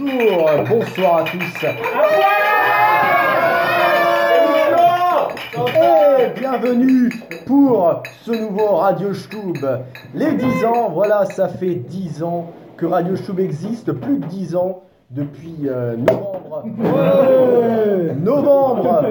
Bonjour, bonsoir à tous. Et bienvenue pour ce nouveau Radio Stub. Les 10 ans, voilà, ça fait 10 ans que Radio Stub existe, plus de 10 ans depuis euh, novembre, novembre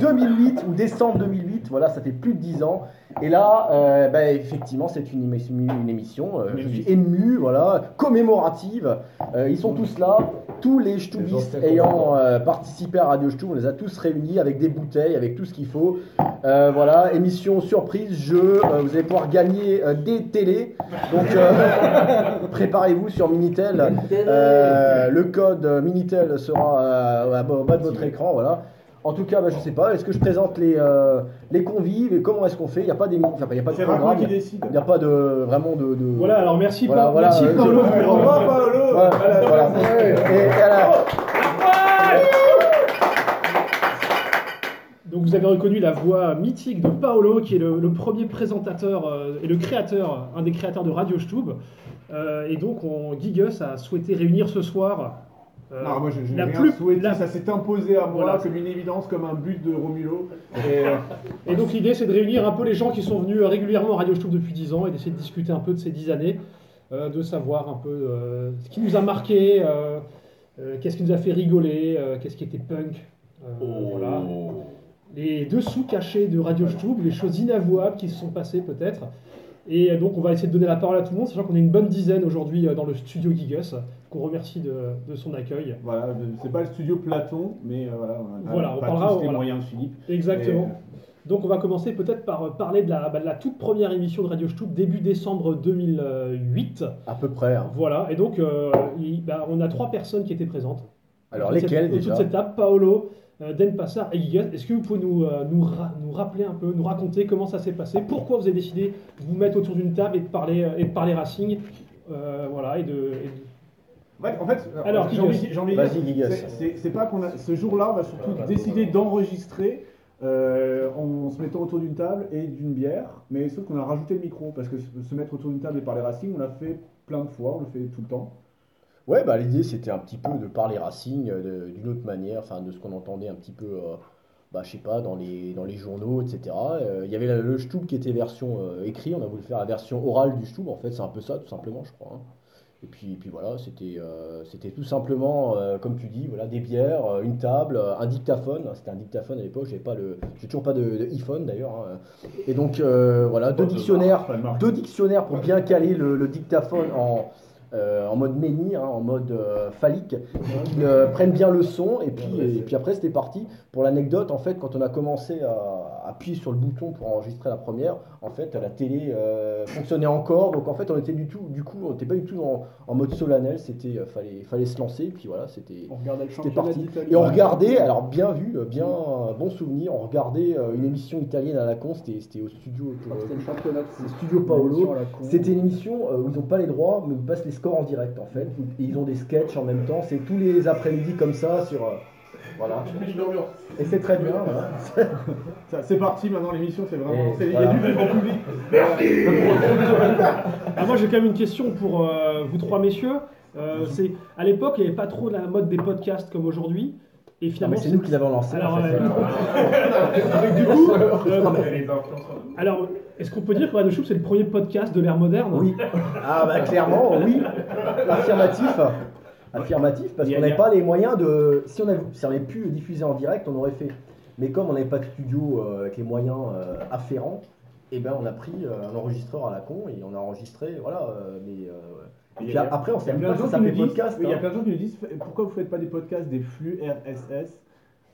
2008 ou décembre 2008, voilà, ça fait plus de 10 ans. Et là, euh, bah, effectivement, c'est une, émission- une émission, euh, je suis ému, voilà, commémorative. Euh, ils sont tous là, tous les Stubistes ayant euh, participé à Radio Stub, on les a tous réunis avec des bouteilles, avec tout ce qu'il faut. Euh, voilà, émission surprise, jeu, euh, vous allez pouvoir gagner euh, des télés. Donc euh, préparez-vous sur Minitel. Euh, le code euh, Minitel sera euh, au bas de votre écran, voilà. En tout cas, bah, je sais pas, est-ce que je présente les, euh, les convives et comment est-ce qu'on fait? Il n'y a pas d'émi- enfin, il y a pas de C'est Racco programme, qui il décide. n'y a pas de vraiment de. de- Voilà, alors merci, Voilà, merci euh, Paolo. je- Au revoir, Paolo Ouais, voilà. Et, et à la- Donc vous avez reconnu la voix mythique de Paolo, qui est le, le premier présentateur euh, et le créateur, un des créateurs de Radio Stub. Euh, et donc on, Gigus a souhaité réunir ce soir euh, Non, moi je, je la rien plus- souhaité, la- ça s'est imposé à moi Voilà. comme une évidence, comme un but de Romulo. Et, euh, Et donc l'idée c'est de réunir un peu les gens qui sont venus régulièrement à Radio Stub depuis 10 ans et d'essayer de discuter un peu de ces 10 années, euh, de savoir un peu euh, ce qui nous a marqué, euh, euh, qu'est-ce qui nous a fait rigoler, euh, qu'est-ce qui était punk. euh, Voilà. Les dessous cachés de Radio Stub, les choses inavouables qui se sont passées peut-être. Et euh, donc on va essayer de donner la parole à tout le monde, sachant qu'on est une bonne dizaine aujourd'hui euh, dans le studio Gigus, qu'on remercie de, de son accueil. voilà, c'est pas le studio Platon, mais euh, voilà, on a Voilà, on pas parlera, tous les voilà. moyens de Philippe. Exactement. Et, Donc on va commencer peut-être par euh, parler de la, bah, de la toute première émission de Radio Stub, début décembre 2008. à peu près. hein. Voilà, et donc euh, il- bah, on a trois personnes qui étaient présentes. Alors autour déjà de cette table, Paolo, euh, Den Passar et Gigas. Est-ce que vous pouvez nous, euh, nous, ra- nous rappeler un peu, nous raconter comment ça s'est passé Pourquoi vous avez décidé de vous mettre autour d'une table et de parler, euh, et de parler Racing euh, voilà, et de, et de- Ouais, en fait, Alors, j'ai envie, envie de Vas-y, dire, Gigas. c'est- pas qu'on a ce jour-là, on a surtout décidé d'enregistrer euh, en se mettant autour d'une table et d'une bière, mais sauf qu'on a rajouté le micro parce que se se mettre autour d'une table et parler Racing, on l'a fait plein de fois, on le fait tout le temps. Ouais, bah, l'idée c'était un petit peu de parler Racing euh, de- d'une autre manière, enfin de ce qu'on entendait un petit peu, euh, bah, je sais pas, dans les, dans les journaux, etc. Euh, Il y avait la- le Stub qui était version euh, écrit, on a voulu faire la version orale du Stub, en fait c'est un peu ça tout simplement, je crois. hein. Et puis, puis voilà, c'était euh, c'était tout simplement, euh, comme tu dis, voilà, des bières, euh, une table, euh, un dictaphone. C'était un dictaphone à l'époque, j'ai pas le, j'ai toujours pas de, de iPhone d'ailleurs. hein. Et donc euh, voilà, deux dictionnaires, deux dictionnaires pour bien caler le, le dictaphone en, euh, en mode menhir, hein, en mode euh, phallique, qui euh, prennent bien le son. Et puis, et puis après, c'était parti. Pour l'anecdote, en fait, quand on a commencé à appuyer sur le bouton pour enregistrer la première, en fait, la télé euh, fonctionnait encore. Donc en fait, on était du tout, du coup, on n'était pas du tout en, en mode solennel. C'était, euh, fallait, fallait se lancer. Et puis voilà, c'était. On regardait le C'était championnat parti. Et on regardait, alors bien vu, euh, bien bon souvenir, on regardait une émission italienne à la con, c'était c'était au studio, C'était le championnat. Studio Paolo. C'était une émission où ils n'ont pas les droits, mais ils passent les scores en direct en fait. Et ils ont des sketchs en même temps, c'est tous les après-midi comme ça sur. Voilà. Et c'est très bien. voilà. C'est parti maintenant l'émission, c'est vraiment. Il y a du grand public. Ah, moi j'ai quand même une question pour euh, vous trois messieurs. Euh, c'est à l'époque il n'y avait pas trop la mode des podcasts comme aujourd'hui. Et Non, finalement mais c'est nous qui l'avons lancé. Alors, en fait. euh, du coup, euh, alors, est-ce qu'on peut dire que Radio Show c'est le premier podcast de l'ère moderne? Oui. Ah bah clairement, oui. Affirmatif. Affirmatif, parce qu'on n'avait pas les moyens de. Si on avait, si on avait pu diffuser en direct, on aurait fait. Mais comme on n'avait pas de studio euh, avec les moyens euh, afférents, et ben on a pris euh, un enregistreur à la con et on a enregistré, voilà. mais euh, puis a- après, on s'est pas ça s'appelait podcast. il y a hein. plein de gens qui nous disent pourquoi vous faites pas des podcasts des flux RSS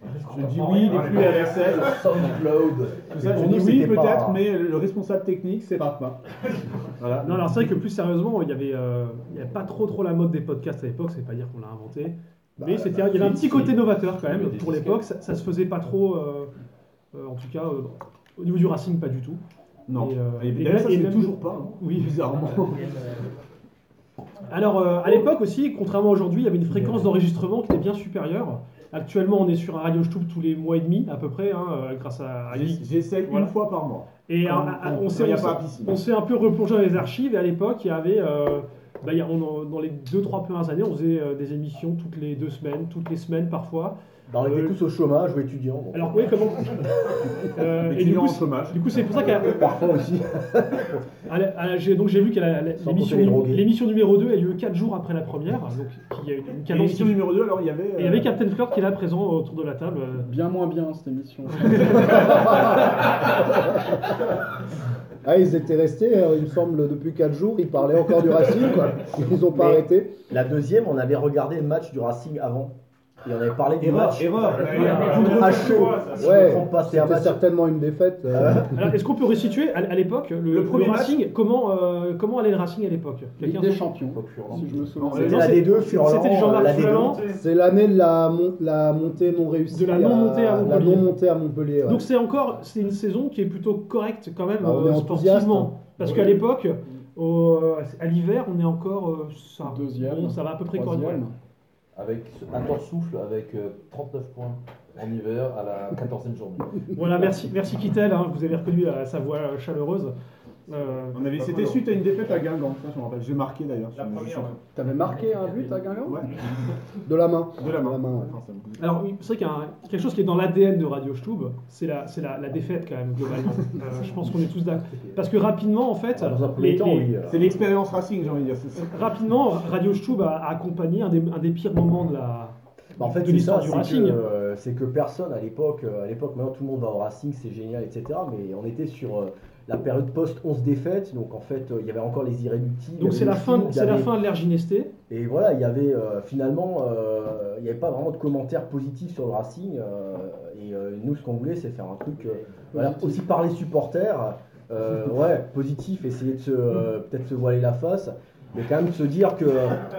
Je dis oui, des flux RSS. SoundCloud. Tout ça, Pour je dis oui pas- peut-être, mais le responsable technique c'est Ratma. Voilà. Non, alors c'est vrai que plus sérieusement, il y avait, euh, avait pas trop trop la mode des podcasts à l'époque. C'est pas dire qu'on l'a inventé, Bah, mais c'était, il y avait un petit côté novateur quand même pour l'époque. Ça, ça se faisait pas trop, euh, euh, en tout cas euh, au niveau du Racing, pas du tout. Non. Et, euh, Et, et ça c'est même- toujours pas. hein, Oui. Bizarrement. Alors euh, à l'époque aussi, contrairement à aujourd'hui, il y avait une fréquence d'enregistrement qui était bien supérieure. Actuellement, on est sur un Radio Stub tous les mois et demi à peu près, hein, euh, grâce à, à. J'essaie Voilà. une fois par mois. Et Quand- euh, quand- on s'est un peu replongé dans les archives et à l'époque il y avait euh, bah, il y a- on- dans les deux trois premières années, on faisait euh, des émissions toutes les deux semaines, toutes les semaines parfois. Bah, on était Euh, tous au chômage ou étudiants. donc. Alors oui, comment Euh, Et du coup, c'est- chômage. du coup, c'est pour ça qu'à Parfois aussi. à la- à la- j'ai- donc j'ai vu que la- la- Sans l'émission numéro 2 a lieu 4 jours après la première, donc qui a une cadence. l'émission numéro 2, alors il y avait. Et il y avait Captain Flirt qui est là présent autour de la table. euh, Bien moins bien cette émission. Ah, ils étaient restés, euh, il me semble, depuis 4 jours, ils parlaient encore du Racing, quoi. Ils n'ont pas Mais- arrêté. La deuxième, on avait regardé le match du Racing avant. Et on avait parlé du Erreur, match. erreur. À chaud. Si je me Ouais, c'était certainement une défaite. euh. Alors, est-ce qu'on peut resituer à, à l'époque le, Le premier le match Racing Comment euh, comment allait le Racing à l'époque? Ligue des champions, si je me souviens. Non, C'était Non, la c'est- D2, Furlan. C'était Jean-Marc la D2. Furlan. C'est l'année de la, mon- la montée non réussie. De la non-montée à La Montpellier. non-montée à Montpellier. ouais. Donc c'est encore c'est une saison qui est plutôt correcte quand même Bah, euh, sportivement. Parce qu'à l'époque, au- à l'hiver, on est encore euh, ça, Deuxième, bon, ça va à peu près correct. Avec un temps souffle avec euh, 39 points en hiver à la 14e journée. Voilà, merci, merci Kittel, hein, vous avez reconnu la- sa voix chaleureuse. Euh, On avait, c'était suite à une défaite à Guingamp, ça je me rappelle. J'ai marqué d'ailleurs. sur mes- sur- T'avais marqué un but à Guingamp Ouais, De la main. de la main. ouais. Alors oui, c'est vrai qu'il y a un- quelque chose qui est dans l'ADN de Radio Stube, c'est la, c'est la, la défaite quand même globalement. Euh, je pense qu'on est tous d'accord. Parce que rapidement en fait, Dans un premier les- temps, les- oui. euh. C'est l'expérience Racing, j'ai envie de dire. C'est- c'est- rapidement Radio Stube a, a accompagné un des, un des pires moments de la, Bah, en fait, de c'est l'histoire ça, du c'est Racing. que, euh, c'est que personne à l'époque, euh, à l'époque, maintenant tout le monde va au Racing, c'est génial, etc. Mais on était sur euh, la période post-11 défaites, donc en fait, euh, il y avait encore les irréductibles. Donc c'est la fin, c'est la fin de l'ère Ginesté. Et voilà, il y avait euh, finalement, euh, il n'y avait pas vraiment de commentaires positifs sur le Racing. euh, et nous, ce qu'on voulait, c'est faire un truc, voilà, aussi par les supporters, ouais, positif, essayer de se, peut-être se voiler la face. Mais quand même se dire que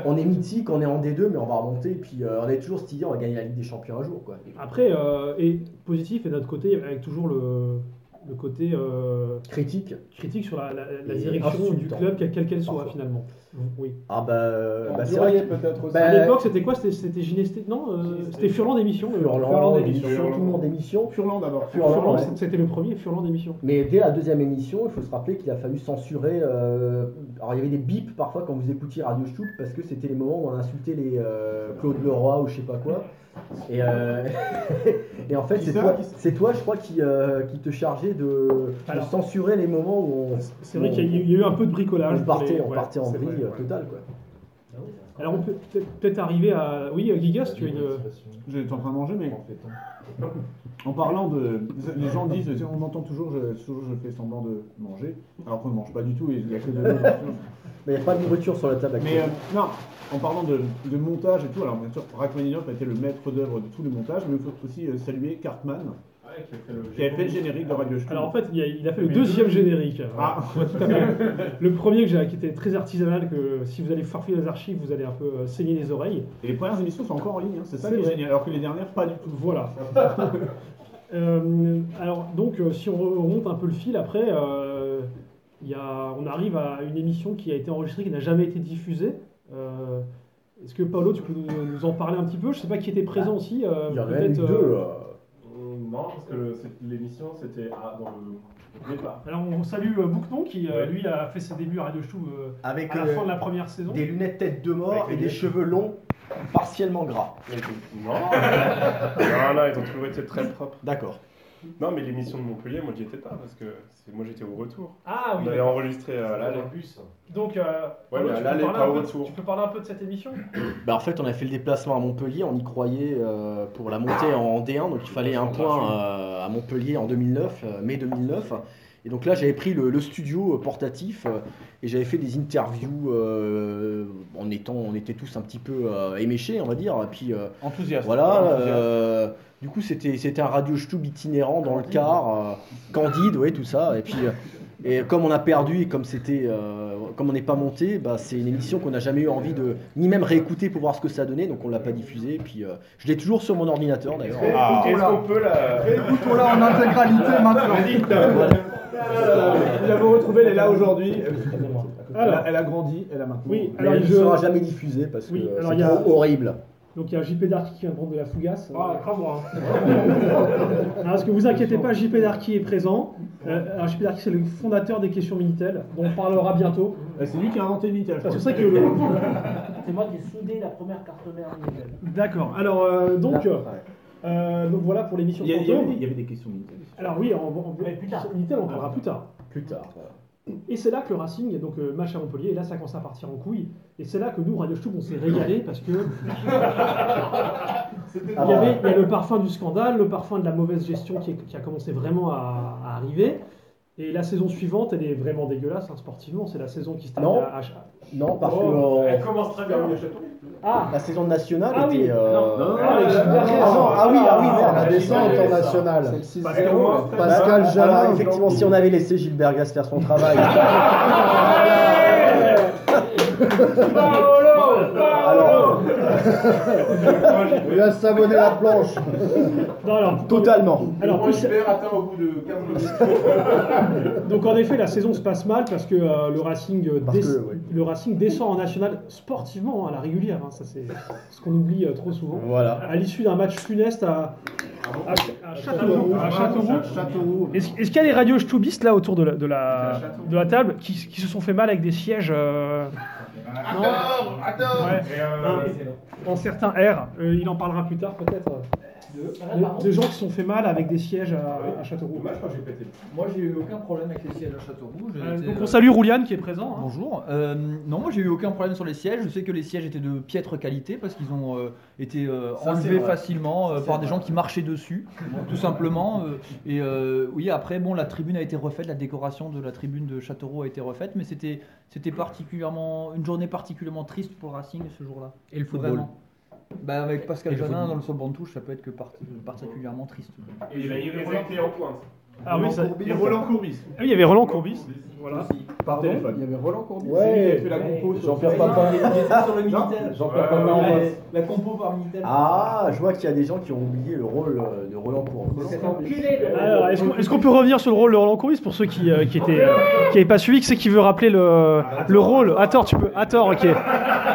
on est mythique, on est en D2, mais on va remonter, et puis euh, on est toujours idée, on va gagner la Ligue des Champions un jour, quoi. Après, euh, et positif, et d'un autre côté, avec toujours le, le côté euh, Critique. critique sur la, la- direction du club, quelle quelle qu'elle soit Parfois. finalement. Oui. Ah bah, bah, c'est vrai peut-être aussi. Bah, à l'époque, c'était quoi? C'était c'était Ginesté Non, euh, c'était Furlan d'émission. euh, Furlan, d'émission. émission, tout le monde émission. Furlan d'abord. Furlan, Furlan, ouais. c'était le premier Furlan d'émission. Mais dès la deuxième émission, il faut se rappeler qu'il a fallu censurer. euh, alors il y avait des bips parfois quand vous écoutiez Radio Stoup parce que c'était les moments où on insultait les euh, Claude Leroy ou je sais pas quoi. Et, euh, et en fait, c'est toi, Qui ça c'est toi, je crois, qui, euh, qui te chargeait de, de Alors- censurer les moments où on, C'est vrai qu'il y, a- il y a eu un peu de bricolage. on partait, les- on ouais, partait en vrille euh, ouais. totale. Quoi. Alors on peut peut-être arriver à. Oui, Gigas, tu as une. J'étais en train de manger, mais En en parlant de. Les gens disent, on entend toujours, je, toujours je fais semblant de manger, alors qu'on ne mange pas du tout, et il n'y a que de l'eau. Mais il n'y a pas de nourriture sur la table Mais euh, non, en parlant de, de montage et tout, alors bien sûr, Rachmaninoff a été le maître d'œuvre de tout le montage, mais il faut aussi euh, saluer Cartman, qui avait fait le générique de Radio. Alors en fait, il a, il a fait le deuxième générique. Ah. Ouais, tout à fait. Le premier que j'ai, qui était très artisanal, que si vous allez farfouiller les archives, vous allez un peu euh, saigner les oreilles. Et les premières émissions sont encore en ligne, hein, c'est ça C'est qui est vrai. génial, alors que les dernières, pas du tout. Voilà. Euh, alors donc, euh, si on remonte un peu le fil après, euh, il y a, on arrive à une émission qui a été enregistrée, qui n'a jamais été diffusée. Euh, Est-ce que Paolo, tu peux nous, nous en parler un petit peu? Je sais pas qui était présent aussi. euh, Il y en a eu deux. Non, parce que l'émission c'était à- dans le au départ. Alors on salue euh, Boucnon qui euh, lui a fait ses débuts à Radio Chou euh, avec à la euh, fin de la première saison. des lunettes tête de mort Avec et des lunettes. cheveux longs, partiellement gras. Non, non, non, ils ont toujours été très propres. D'accord. Non, mais l'émission de Montpellier, moi j'y étais pas parce que c'est- moi j'étais au retour. Ah oui. On avait d'accord. enregistré euh, à l'aller. Donc, euh, Paolo, mais à tu, peux l'aller, parler pas un au peu- retour. tu peux parler un peu de cette émission? Bah, en fait, on a fait le déplacement à Montpellier, on y croyait euh, pour la montée en D1, donc il fallait un point euh, à Montpellier en 2009, euh, mai 2009. Et donc là, j'avais pris le, le studio euh, portatif euh, et j'avais fait des interviews euh, en étant, on était tous un petit peu euh, éméchés, on va dire. Et puis euh, Enthousiaste. voilà. Enthousiaste. euh, du coup, c'était c'était un radio stub itinérant dans le car, euh, candide, ouais, tout ça. Et puis. euh, et comme on a perdu et comme c'était, euh, comme on n'est pas monté, bah, c'est une émission qu'on n'a jamais eu envie de ni même réécouter pour voir ce que ça donnait, donc on l'a pas diffusée. Et puis euh, je l'ai toujours sur mon ordinateur d'ailleurs. Ah. Est-ce qu'on peut la. Écoutons-la en intégralité maintenant. Vous l'avez retrouvée, elle est là aujourd'hui. Elle, a- elle a grandi, elle a maintenant. Oui, alors elle ne je- sera jamais diffusée parce que Oui, c'est a- horrible. Donc il y a JP Darky qui vient de prendre de la fougasse. Ah, grave. Alors, parce que vous inquiétez pas, JP Darky est présent. Euh, alors JP Darky c'est le fondateur des questions Minitel, dont on parlera bientôt. Euh, C'est lui qui a inventé le Minitel. c'est vrai que le- C'est moi qui ai soudé la première carte mère Minitel. D'accord. Alors euh, donc, euh, euh, donc voilà pour l'émission Il il y avait, des- il y avait des questions Minitel. Alors oui, on, on, tard. Minitel on en parlera plus tard. Plus tard. voilà. Et c'est là que le Racing, donc euh, match à Montpellier, et là ça commence à partir en couille. Et c'est là que nous, Radio Stub, on s'est régalé parce que il y, avait, il y a le parfum du scandale, le parfum de la mauvaise gestion qui, est- qui a commencé vraiment à, à arriver. Et la saison suivante, elle est vraiment dégueulasse hein, sportivement. C'est la saison qui se termine Non. à, à- Non, parce Oh, que euh, Elle commence très bien, château. Ah la saison nationale Ah oui, était. euh, non, non, Ah, Ah, non, ah oui, ah oui, merde. La descente en nationale. Pascal Jalin. effectivement, si on avait laissé Gilbert Gas faire son travail. Il a savonné la planche. Non, alors, totalement. alors, plus- atteint au bout de 15 minutes. Donc en effet, la saison se passe mal parce que euh, le, Racing, euh, Parce des- que, oui. le Racing descend en national sportivement hein, à la régulière. hein, ça c'est ce qu'on oublie euh, trop souvent. Voilà. À l'issue d'un match funeste à, à, à Châteauroux. à Châteauroux. Châteauroux. Est-ce qu'il y a des radios là autour de la, de la, de la table qui, qui se sont fait mal avec des sièges euh, non Ouais. en certains R euh, Il en parlera plus tard peut-être. De, de gens qui se sont fait mal avec des sièges à, à Châteauroux. Dommage, moi, j'ai pété. Moi, j'ai eu aucun problème avec les sièges à Châteauroux. Euh, été, donc euh, on salue Rouliane qui est présent. hein. Bonjour. Euh, non, moi j'ai eu aucun problème sur les sièges. Je sais que les sièges étaient de piètre qualité parce qu'ils ont euh, été euh, Ça, enlevés facilement euh, par des gens qui marchaient dessus, tout simplement. euh, et euh, oui, après, bon, la tribune a été refaite, la décoration de la tribune de Châteauroux a été refaite, mais c'était c'était particulièrement une journée particulièrement triste pour le Racing ce jour-là. Et le football. Vraiment. Bah, avec Pascal Janin dans le sol banc de touche, ça peut être que parti- particulièrement triste. Et il a été en pointe. Ah oui, ça- Et Roland Courbis. Ah oui, il y avait Roland Courbis. Voilà. Pardon. Il y avait Roland Courbis. C'est lui qui a Ouais. fait la compo sur Jean-Pierre Papin. Jean-Pierre Ouais, Papin en ouais, face. La compo par Minitel. Ah, je vois qu'il y a des gens qui ont oublié le rôle euh, de Roland Courbis. Alors, est-ce qu'on peut revenir sur le rôle de Roland Courbis pour ceux qui euh, qui étaient euh, qui n'avaient pas suivi, qui c'est qui veut rappeler le, le rôle? Attends, tu peux. Attends, ok.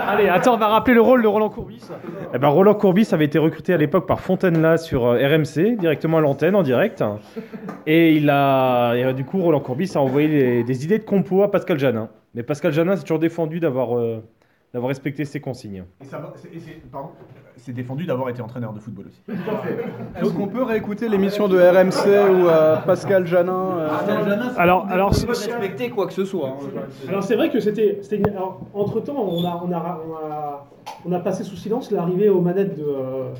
Allez, attends, on va rappeler le rôle de Roland Courbis. Eh ben, Roland Courbis avait été recruté à l'époque par Fontaine-là sur euh, RMC, directement à l'antenne, en direct. Et il a, euh, du coup, Roland Courbis a envoyé des, des idées de compo à Pascal Janin. Mais Pascal Janin s'est toujours défendu d'avoir euh, d'avoir respecté ses consignes. Et c'est- et défendu d'avoir été entraîneur de football aussi. Est-ce qu'on peut réécouter l'émission de RMC où euh, Pascal Janin. euh, Alors, alors, peux respecter quoi que ce soit. hein. alors c'est vrai que c'était. une- alors, Entre temps, on a, on, a, on, a, on a passé sous silence l'arrivée aux manettes de, euh,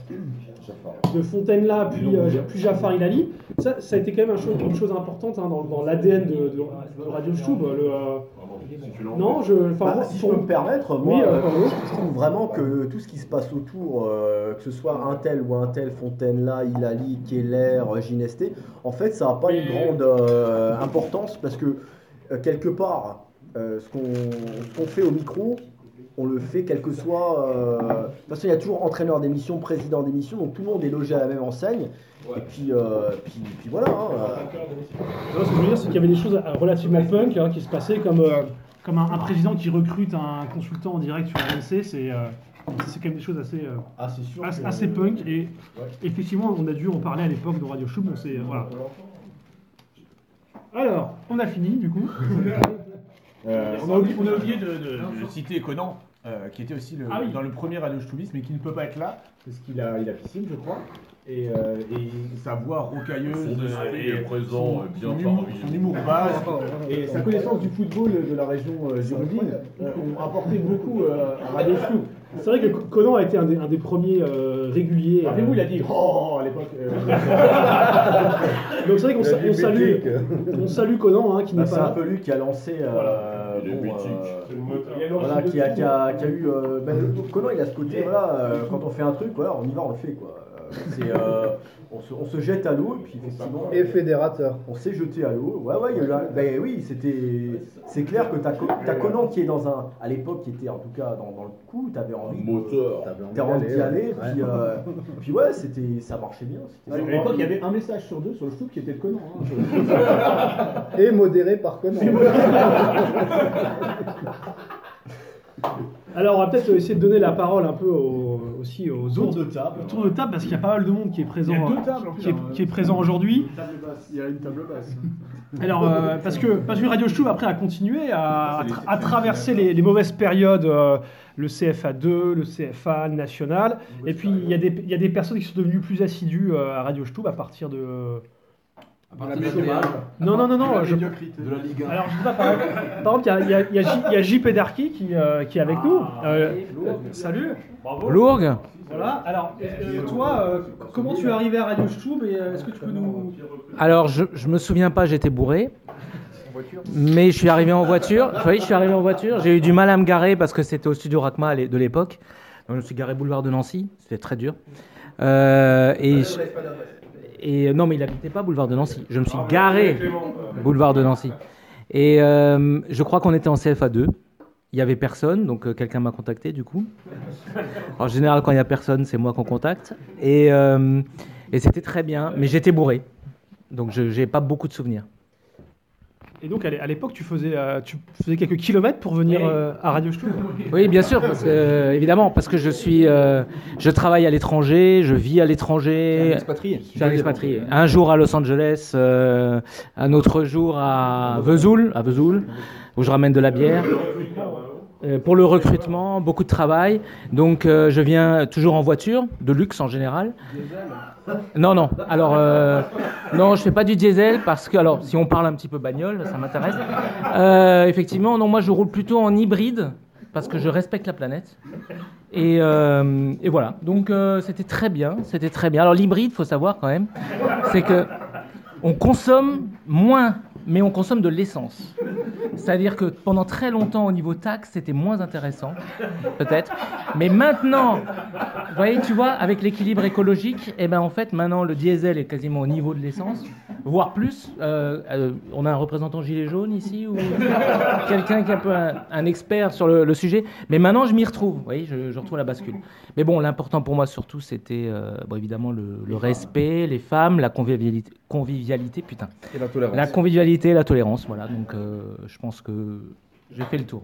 de Fontaine-là, puis, euh, puis Jafar Ilali. Ça, ça a été quand même un chose- une chose importante hein, dans, dans l'ADN de, de, de Radio Stub. Le, euh, non, je. Bah, moi, si je pour- peux me permettre, moi, Oui, euh, je trouve vraiment que tout ce qui se passe autour, euh, que ce soit un tel ou un tel, Fontaine-là, Hilali, Keller, Ginesté, en fait, ça n'a pas une grande euh, importance parce que, euh, quelque part, euh, ce qu'on ce qu'on fait au micro, on le fait quel que soit. euh, de toute façon, il y a toujours entraîneur d'émission, président d'émission, donc tout le monde est logé à la même enseigne. Et puis, euh, puis, puis voilà. hein, euh. Non, ce que je veux dire, c'est qu'il y avait des choses euh, relativement punk hein, qui se passaient, comme, euh, comme un, un président qui recrute un consultant en direct sur RMC. C'est euh, c'est quand même des choses assez, euh, Ah, sûr. assez, que- assez punk. Et effectivement, on a dû en parler à l'époque de Radio voilà. Alors, on a fini du coup. Euh, on, a oublié, on a oublié de, de- de citer Conan, euh, qui était aussi le- Ah oui. dans le premier Radio Stubis, mais qui ne peut pas être là, parce qu'il a, il a piscine, je crois. Et, euh, et sa voix rocailleuse, Son esprit euh, et est présent, son, bien son humour, son nous. humour basque, et sa connaissance du football de la région euh, girondine ont apporté beaucoup euh, à Radio Stub. C'est vrai que Conan a été un des, un des premiers euh, réguliers. euh, Rappelez-vous, il a dit Oh à l'époque. euh, Donc c'est vrai qu'on sa- on salue, on salue Conan hein, qui Bah, n'est c'est pas un là. peu lui qui a lancé. euh, Il est bon, euh, C'est il Voilà, qui a, qui a, qui a eu. euh, ben, Conan, il a ce côté, voilà, euh, quand on fait un truc, voilà, on y va, on le fait, quoi. Euh, c'est, euh, on, se, on se jette à l'eau, et puis effectivement, Et fédérateur. on s'est jeté à l'eau. Ouais, ouais, il y a eu un- ben oui, c'était. C'est clair que t'as, Co- t'as Conan qui est dans un. À l'époque, qui était en tout cas dans, dans le coup, t'avais envie. de- Moteur. T'avais envie d'y aller, ouais. puis, euh, puis ouais, c'était, ça marchait bien. À l'époque, il y avait un message sur deux sur le Stub qui était de Conan. hein. Et modéré par Conan. Alors, on va peut-être essayer de donner la parole un peu aux- aussi aux Tour autres. de table. Tour de table, parce qu'il y a pas mal de monde qui est présent, Il y a deux tables en qui est, plus, qui est présent aujourd'hui. Une table basse. Il y a une table basse. Alors, euh, parce, que, parce que Radio Stube, après, a continué à, à tra- traverser les, les mauvaises périodes, euh, le CFA2, le CFA, le national. Et puis, il y, a des- il y a des personnes qui sont devenues plus assidues euh, à Radio Stube à partir de. De la Non, non, non, non. je- de la Ligue 1. Alors, je sais pas, par exemple, il y a, il y a- il y a J- il y a JP Darky qui, euh, qui est avec nous. Euh, salut. Bravo. Lourg Voilà. Alors, euh, toi, euh, comment tu es arrivé à Radio Stube et euh, est-ce que tu peux nous. Alors, je, je me souviens pas, j'étais bourré. Mais je suis arrivé en voiture. Oui, je suis arrivé en voiture. J'ai eu du mal à me garer parce que c'était au studio Racma de l'époque. Donc, je me suis garé boulevard de Nancy. C'était très dur. Euh, et, je- et non, mais il n'habitait pas boulevard de Nancy. Je me suis garé boulevard de Nancy. Et euh, je crois qu'on était en CFA2. Il y avait personne, donc euh, quelqu'un m'a contacté du coup. En général, quand il y a personne, c'est moi qu'on contacte. Et, euh, et c'était très bien, mais j'étais bourré. Donc je n'ai pas beaucoup de souvenirs. Et donc, à l'é- à l'époque, tu faisais, euh, tu faisais quelques kilomètres pour venir Oui. euh, à Radio Stube Oui, bien sûr, parce que, euh, évidemment, parce que je suis, euh, je travaille à l'étranger, je vis à l'étranger. expatrié. Je suis un expatrié. Un jour à Los Angeles, euh, un autre jour à Vesoul, à Vesoul, où je ramène de la bière. Euh, pour le recrutement, beaucoup de travail. Donc, euh, je viens toujours en voiture, de luxe en général. Non, non. Alors, euh, non, je fais pas du diesel parce que, alors, si on parle un petit peu bagnole, ça m'intéresse. Euh, effectivement, non, moi, je roule plutôt en hybride parce que je respecte la planète. Et, et voilà. Donc, c'était très bien. C'était très bien. Alors, l'hybride, faut savoir quand même, c'est que on consomme moins, mais on consomme de l'essence. C'est-à-dire que pendant très longtemps, au niveau taxe, c'était moins intéressant, peut-être. Mais maintenant, vous voyez, tu vois, avec l'équilibre écologique, eh ben, en fait, maintenant, le diesel est quasiment au niveau de l'essence, voire plus. Euh, euh, on a un représentant gilet jaune ici, ou quelqu'un qui est un peu un, un expert sur le, le sujet. Mais maintenant, je m'y retrouve, vous voyez, je, je retrouve la bascule. Mais bon, l'important pour moi, surtout, c'était, euh, bon, évidemment, le, le respect, les femmes, la convivialité, convivialité putain. Et la tolérance. La convivialité et la tolérance, voilà. Donc, euh, je pense que j'ai fait le tour.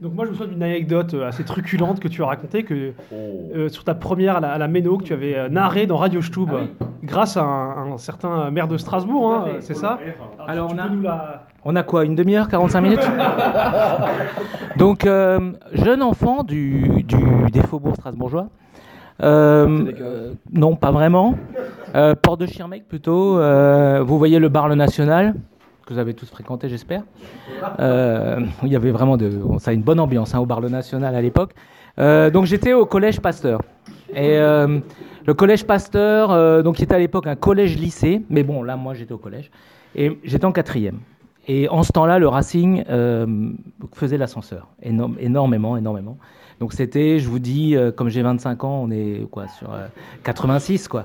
Donc, moi, je me souviens d'une anecdote euh, assez truculente que tu as racontée que, Oh. euh, sur ta première à la, à la Méno que tu avais narrée dans Radio Stube, grâce à un, un certain maire de Strasbourg, hein, c'est ça Alors, tu on a- la- On a quoi Une demi-heure 45 minutes Donc, euh, jeune enfant du, du, des faubourgs strasbourgeois. Euh, non, pas vraiment. Euh, Porte de Schirmeck plutôt. Euh, vous voyez le bar Le National, que vous avez tous fréquenté, j'espère. Euh, il y avait vraiment de, ça a une bonne ambiance hein, au bar Le National à l'époque. Euh, donc j'étais au collège Pasteur. Et euh, le collège Pasteur, donc qui était à l'époque un collège-lycée, mais bon, là moi j'étais au collège, et j'étais en quatrième. Et en ce temps-là, le Racing faisait l'ascenseur, énormément, énormément. Donc c'était, je vous dis, euh, comme j'ai 25 ans, on est quoi sur euh, 86 quoi,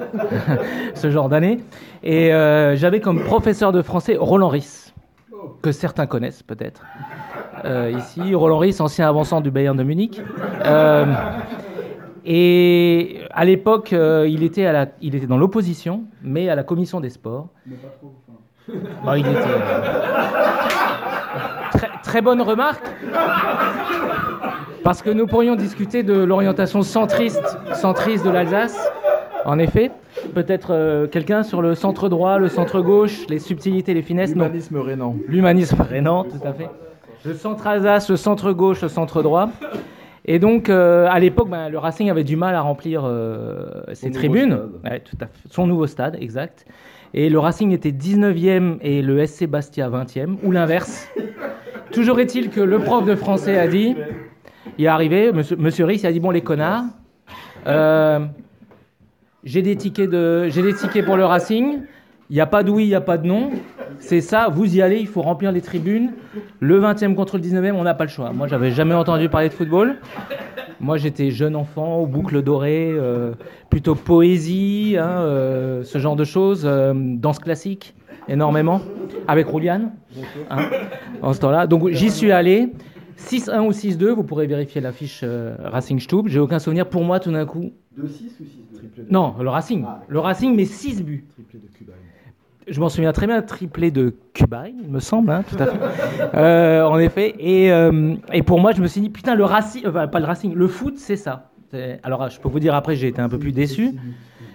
ce genre d'année. Et euh, j'avais comme professeur de français Roland Ris, que certains connaissent peut-être. Euh, ici, Roland Ris, ancien avançant du Bayern de Munich. Euh, et à l'époque, euh, il, était à la- il était dans l'opposition, mais à la commission des sports. Bon, il était, euh, très, très bonne remarque. Parce que nous pourrions discuter de l'orientation centriste, centriste de l'Alsace. En effet, peut-être euh, quelqu'un sur le centre droit, le centre gauche, les subtilités, les finesses. L'humanisme rénan. L'humanisme rénan, tout à fait. Le centre Alsace, le centre gauche, le centre droit. Et donc, euh, à l'époque, ben, le Racing avait du mal à remplir euh, ses tribunes. stade. Ouais, tout à fait. Son nouveau stade, exact. Et le Racing était 19e et le SC Bastia 20e, ou l'inverse. Toujours est-il que le prof de français a dit, il est arrivé, monsieur, Riss, il a dit, bon les connards, euh, j'ai des tickets de, des tickets pour le Racing. Il n'y a pas de oui, il n'y a pas de non. C'est ça, vous y allez, il faut remplir les tribunes. Le 20e contre le 19e, on n'a pas le choix. Moi, j'avais jamais entendu parler de football. Moi, j'étais jeune enfant, aux boucles dorées, euh, plutôt poésie, hein, euh, ce genre de choses, danse classique, énormément, avec Rouliane, hein, en ce temps-là. Donc, j'y suis allé. 6-1 ou 6-2, vous pourrez vérifier l'affiche euh, Racing Stub. J'ai aucun souvenir. Pour moi, tout d'un coup, 2-6 ou 6 non, le Racing. Le Racing, mais 6 buts. Je m'en souviens très bien, triplé de Cubain, il me semble, hein, tout à fait. Euh, en effet. Et, euh, et pour moi, je me suis dit, putain, le Racing, enfin, pas le Racing, le foot, c'est ça. Alors, je peux vous dire, après, j'ai été un peu plus déçu.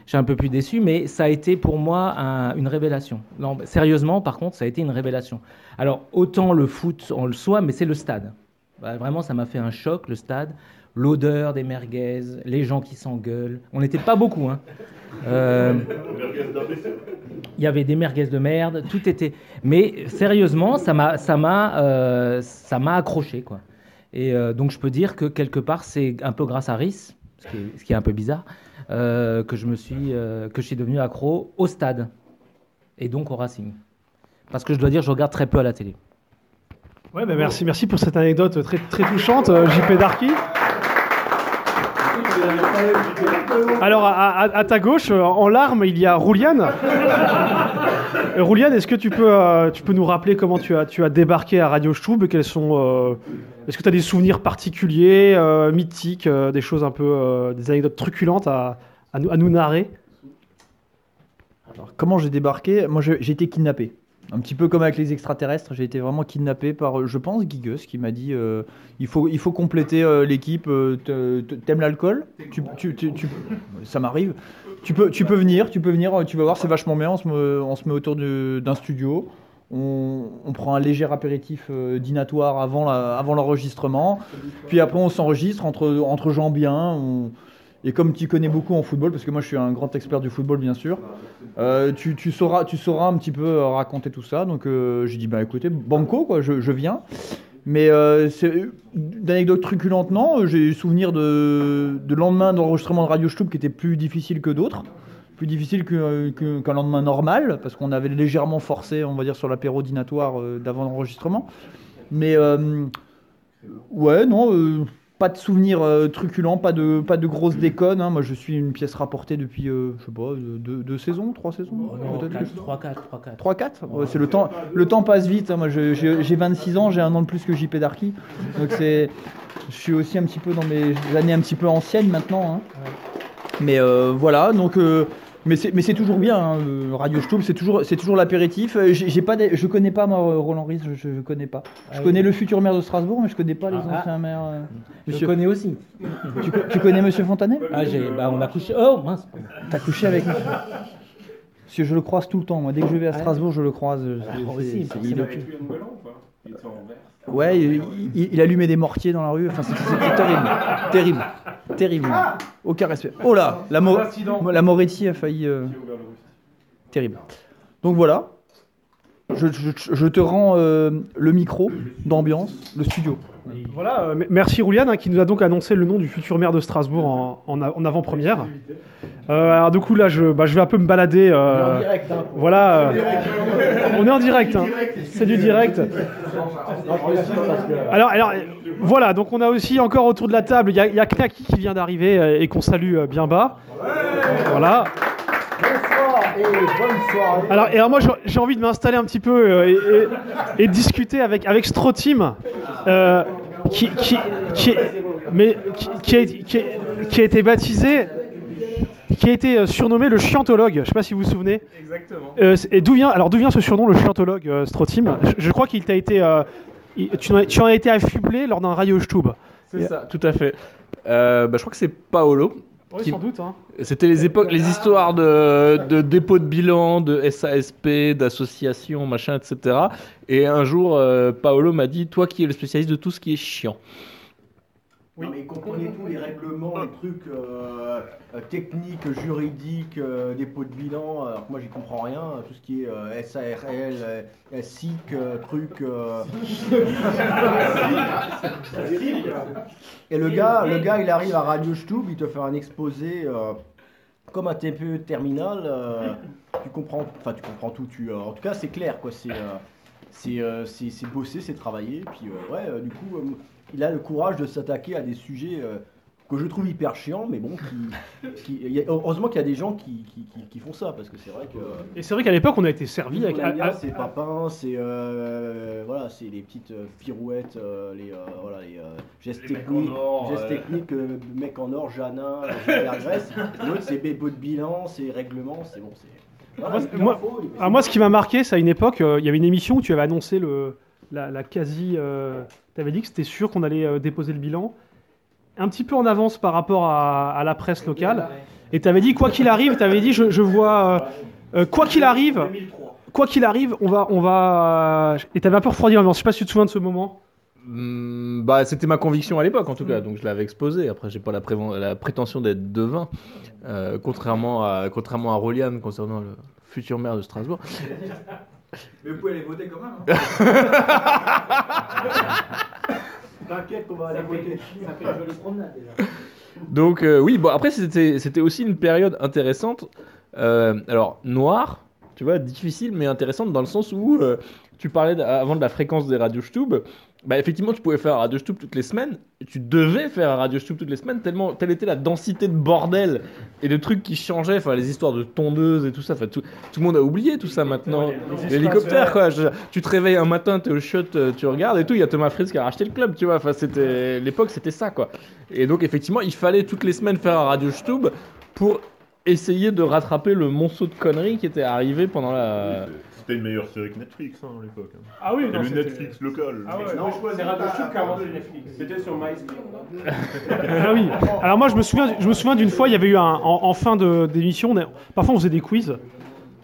J'ai un peu plus déçu, mais ça a été pour moi un- une révélation. Non, sérieusement, par contre, ça a été une révélation. Alors, autant le foot, on le soit, mais c'est le stade. Bah, vraiment, ça m'a fait un choc, le stade. L'odeur des merguez, les gens qui s'engueulent. On n'était pas beaucoup, hein. Euh, il y avait des merguez de merde, tout était. Mais sérieusement, ça m'a, ça m'a, euh, ça m'a accroché, quoi. Et euh, donc, je peux dire que quelque part, c'est un peu grâce à Riss, ce qui est, ce qui est un peu bizarre, euh, que je me suis, que je suis devenu accro au stade et donc au Racing. Parce que je dois dire, je regarde très peu à la télé. Ouais, bah merci, merci pour cette anecdote très, très touchante, euh, JP Darky. Alors, à, ta gauche, euh, en larmes, il y a Rouliane. Euh, Rouliane, est-ce que tu peux, tu peux nous rappeler comment tu as, tu as débarqué à Radio Stub Quels sont, Est-ce que tu as des souvenirs particuliers, mythiques, des choses un peu, des anecdotes truculentes à, à nous, nous narrer? Alors, comment j'ai débarqué? Moi, j'ai été kidnappé. Un petit peu comme avec les extraterrestres, j'ai été vraiment kidnappé par, euh, je pense, Gigus, qui m'a dit euh, il, faut, compléter euh, l'équipe. T'aimes l'alcool? Ça m'arrive. Tu peux, venir, tu peux venir, tu vas voir, c'est vachement bien. On se met, autour d'un studio. On, prend un léger apéritif euh, dînatoire avant l'enregistrement. Puis après, on s'enregistre entre, entre gens bien. Et comme tu connais beaucoup en football, parce que moi je suis un grand expert du football bien sûr, euh, tu, sauras, tu sauras un petit peu euh, raconter tout ça. Donc euh, j'ai dit, bah écoutez, banco, quoi, je, viens. Mais euh, d'anecdotes truculentes, non. J'ai eu souvenir de, de lendemain d'enregistrement de Radio Stub qui était plus difficile que d'autres. Plus difficile qu'un lendemain normal, parce qu'on avait légèrement forcé, on va dire, sur l'apéro dînatoire euh, d'avant l'enregistrement. Mais ouais, non, pas de souvenirs euh, truculents, pas de, pas de grosses déconnes. hein. Moi, je suis une pièce rapportée depuis, euh, je sais pas, deux, deux- saisons, trois saisons peut-être 3, 4, 3, 4. 3-4 Ouais, c'est le temps, le temps passe vite. hein. Moi, je- j'ai j'ai 26 ans, j'ai un an de plus que JP Darky. Donc, c'est, je suis aussi un petit peu dans mes années un petit peu anciennes maintenant. hein. Mais euh, voilà, donc. Euh, mais c'est, mais c'est toujours bien, hein, le Radio Stub, c'est toujours, c'est toujours l'apéritif. Euh, J'ai, pas des- je connais pas moi, Roland Ries, je, je connais pas. Je Ah connais le futur maire de Strasbourg, mais je connais pas les Ah. anciens maires. euh. Je Monsieur- connais aussi. Tu, co- tu connais Monsieur Fontanet? Ah, j'ai, bah, on a couché. Oh, mince. T'as couché avec Parce que je le croise tout le temps, moi. Dès que je vais à Strasbourg, je le croise. Ah, C'est- aussi, c'est- il a un Il en. Ouais, il, il- il allumait des mortiers dans la rue. Enfin, c'était c'était terrible. Terrible. Terrible. Aucun respect. Oh là La, Mo- la Moretti a failli. euh, terrible. Donc voilà. Je, je- je te rends euh, le micro d'ambiance, le studio. Voilà, euh, merci Rouliane hein, qui nous a donc annoncé le nom du futur maire de Strasbourg en, en en avant-première. Euh, alors du coup là, je, bah, je vais un peu me balader. euh, voilà, euh, on est en direct, hein. c'est du direct. Alors, alors, voilà, donc on a aussi encore autour de la table, il y a, y a Knaki qui vient d'arriver et qu'on salue bien bas. Voilà. Et bonne soirée. Alors, et alors moi j'ai- envie de m'installer un petit peu euh, et, et- discuter avec, avec Strotim, euh, qui, qui, qui, est- mais, qui, qui a, qui a- qui a été baptisé, qui a été euh, surnommé le chiantologue. Je sais pas si vous vous souvenez. Exactement. Euh, et d'où vient, alors d'où vient ce surnom, le chiantologue, euh, Strotim? Je, je crois qu'il t'a été, euh, il- tu, en as, tu en as été affublé lors d'un radio Stub. C'est ça, tout à fait. Euh, bah, je crois que c'est Paolo. Oui, Qui- sans doute. Hein. C'était les époques, les histoires de, de dépôt de bilan, de SASP, d'associations, machin, etc. Et un jour, euh, Paolo m'a dit, toi qui es le spécialiste de tout ce qui est chiant. Non, mais comprenez tous les règlements, les trucs euh, euh, techniques, juridiques, euh, dépôt de bilan, alors que moi j'y comprends rien, euh, tout ce qui est euh, SARL, SIC, euh, truc. euh. Et le gars, le gars il arrive à Radio Stub, il te fait un exposé euh, comme un TPE terminal, euh, tu comprends, enfin tu comprends tout, tu, euh, en tout cas c'est clair quoi, c'est. euh, c'est euh, c'est- c'est bosser, c'est travailler. Puis euh, ouais, euh, du coup, euh, il a le courage de s'attaquer à des sujets euh, que je trouve hyper chiants, mais bon, qui, qui- il y a- heureusement qu'il y a des gens qui, qui- qui- qui font ça, parce que c'est vrai que. Et c'est vrai qu'à l'époque, on a été servi avec. bien, à- à- c'est papin, c'est euh, voilà, c'est les petites euh, pirouettes, euh, les euh, voilà, les euh, gestes Les mecs techniques, or, gestes euh. techniques, euh, mec en or, Janin, Gilbert Grèce. L'autre c'est dépôt de bilan, c'est règlement, c'est bon, c'est. Moi, c- moi- alors moi, ce qui m'a marqué, c'est à une époque, euh, il y avait une émission où tu avais annoncé le, la, la quasi. tu avais dit que c'était sûr qu'on allait euh, déposer le bilan, un petit peu en avance par rapport à, à la presse locale. Et tu avais dit, quoi qu'il arrive, tu avais dit, je, je vois. euh, euh, quoi qu'il arrive, quoi qu'il arrive, on va. On va et tu avais un peu refroidi l'ambiance. Je sais pas si tu te souviens de ce moment. Hmm, bah, c'était ma conviction à l'époque en tout cas, donc je l'avais exposé. Après, j'ai pas la, prétention d'être devin, euh, contrairement à contrairement à Roliane concernant le futur maire de Strasbourg. Mais vous pouvez aller voter quand même. hein. T'inquiète qu'on va aller voter. Ça fait une jolie promenade déjà. Donc euh, oui, bon après c'était c'était aussi une période intéressante. Euh, alors noire, tu vois, difficile mais intéressante dans le sens où euh, tu parlais avant de la fréquence des radios Stub. Bah effectivement, tu pouvais faire un radio Stub toutes les semaines. Tu devais faire un radio Stub toutes les semaines tellement telle était la densité de bordel et de trucs qui changeaient. Enfin les histoires de tondeuses et tout ça. Enfin tout, tout le monde a oublié tout ça maintenant. L'hélicoptère quoi. Je- tu te réveilles un matin, t'es au shot, euh, tu regardes et tout. Il y a Thomas Fritz qui a racheté le club, tu vois. Enfin c'était l'époque, c'était ça quoi. Et donc effectivement, il fallait toutes les semaines faire un radio Stub pour essayer de rattraper le monceau de conneries qui était arrivé pendant la. C'était une meilleure série que Netflix hein, à l'époque. hein. Ah oui, Et non, le c'était- Netflix local. Ah ouais, Non, non, c'est c'est Radio Stub qui a inventé Netflix. C'était sur MySpace. Ah oui. Alors moi je me souviens, je me souviens d'une fois, il y avait eu un en, en fin de d'émission, on a- parfois on faisait des quiz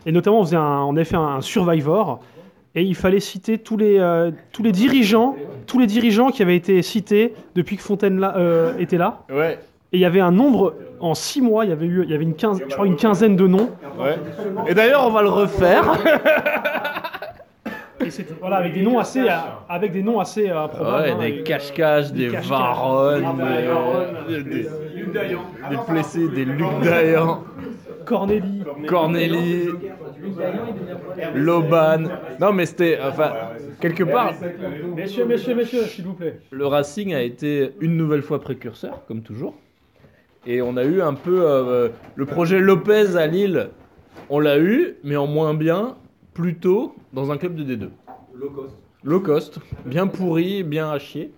et notamment on faisait un, on avait fait un Survivor et il fallait citer tous les euh, tous les dirigeants, tous les dirigeants qui avaient été cités depuis que Fontaine là, euh, était là. Ouais. Et il y avait un nombre en six mois, il y avait eu, il y avait une quinze, je crois une quinzaine de noms. Ouais. Et d'ailleurs, on va le refaire. Et voilà avec des noms assez, euh, avec des noms assez euh. Ouais, hein, des et- cache-cache, des varonnes, Ah, bah, des, Varonne, des, des, Luc Dayan. des blessés, des Luc Dayan, Cornélie. Cornélie, Loban. Non, mais c'était, enfin, quelque part, Messieurs, messieurs, messieurs, s'il vous plaît. le Racing a été une nouvelle fois précurseur, comme toujours. Et on a eu un peu euh, le projet Lopez à Lille. On l'a eu, mais en moins bien, plus tôt, dans un club de D2. Low cost. Low cost, bien pourri, bien à chier.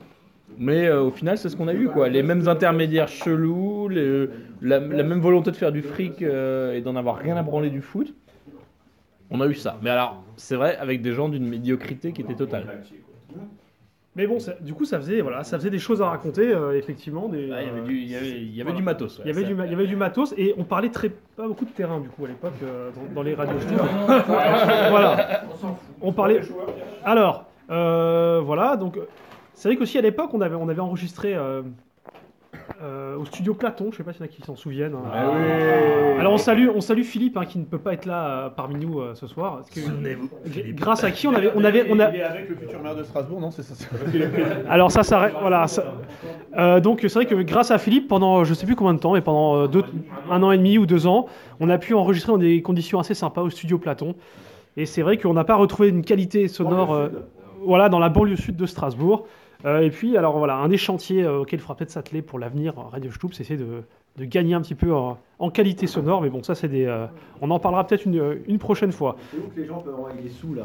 Mais euh, au final, c'est ce qu'on a eu, quoi. Les mêmes intermédiaires chelous, les- la, la même volonté de faire du fric euh, et d'en avoir rien à branler du foot. On a eu ça. Mais alors, c'est vrai, avec des gens d'une médiocrité qui était totale. Mais bon, ça- du coup, ça faisait, voilà, ça faisait des choses à raconter, euh, effectivement. Des, Ah, il y avait euh, du- il y avait- il y avait du matos, ouais, il, y avait ça. du, ma- il y avait du matos et on parlait très, pas beaucoup de terrain, du coup, à l'époque, euh, dans, dans les radios. voilà. On parlait. Alors, euh, voilà, donc, c'est vrai qu'aussi à l'époque, on avait, on avait enregistré. Euh, au studio Platon, je sais pas s'il y en a qui s'en souviennent. hein. Ah oui. Alors on salue, on salue Philippe hein, qui ne peut pas être là euh, parmi nous euh, ce soir. parce que- Grâce à qui on avait, on avait, on a, Il est avec le futur maire de Strasbourg, non C'est ça. alors ça s'arrête, voilà. ça- euh, donc c'est vrai que grâce à Philippe, pendant je sais plus combien de temps, mais pendant euh, deux- un an et demi ou deux ans, on a pu enregistrer dans des conditions assez sympas au studio Platon. Et c'est vrai qu'on n'a pas retrouvé une qualité sonore, euh, voilà, dans la banlieue sud de Strasbourg. Euh, et puis alors voilà, un des chantiers euh, auxquels il faudra peut-être s'atteler pour l'avenir euh, Radio Stub, c'est essayer de, de gagner un petit peu en, en qualité sonore. Mais bon, ça c'est des, euh, on en parlera peut-être une, une prochaine fois. C'est où que les gens peuvent envoyer des sous là?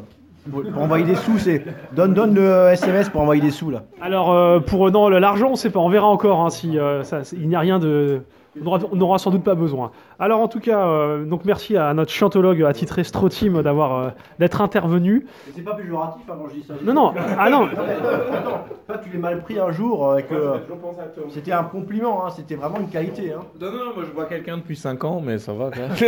Pour, envoyer des sous, c'est donne donne le SMS pour envoyer des sous là. Alors euh, pour non l'argent, on sait pas, on verra encore hein, si euh, ça- il n'y a rien de, on n'aura- sans doute pas besoin. Alors en tout cas, euh, donc merci à notre chantologue attitré Strotim d'avoir euh, d'être intervenu. Mais C'est pas péjoratif hein, quand je dis ça. Non, non, ah non. Attends, toi tu l'as mal pris un jour euh, que c'était un compliment, hein, c'était vraiment une qualité. Hein. Non, non, moi je vois quelqu'un depuis 5 ans, mais ça va. Quoi.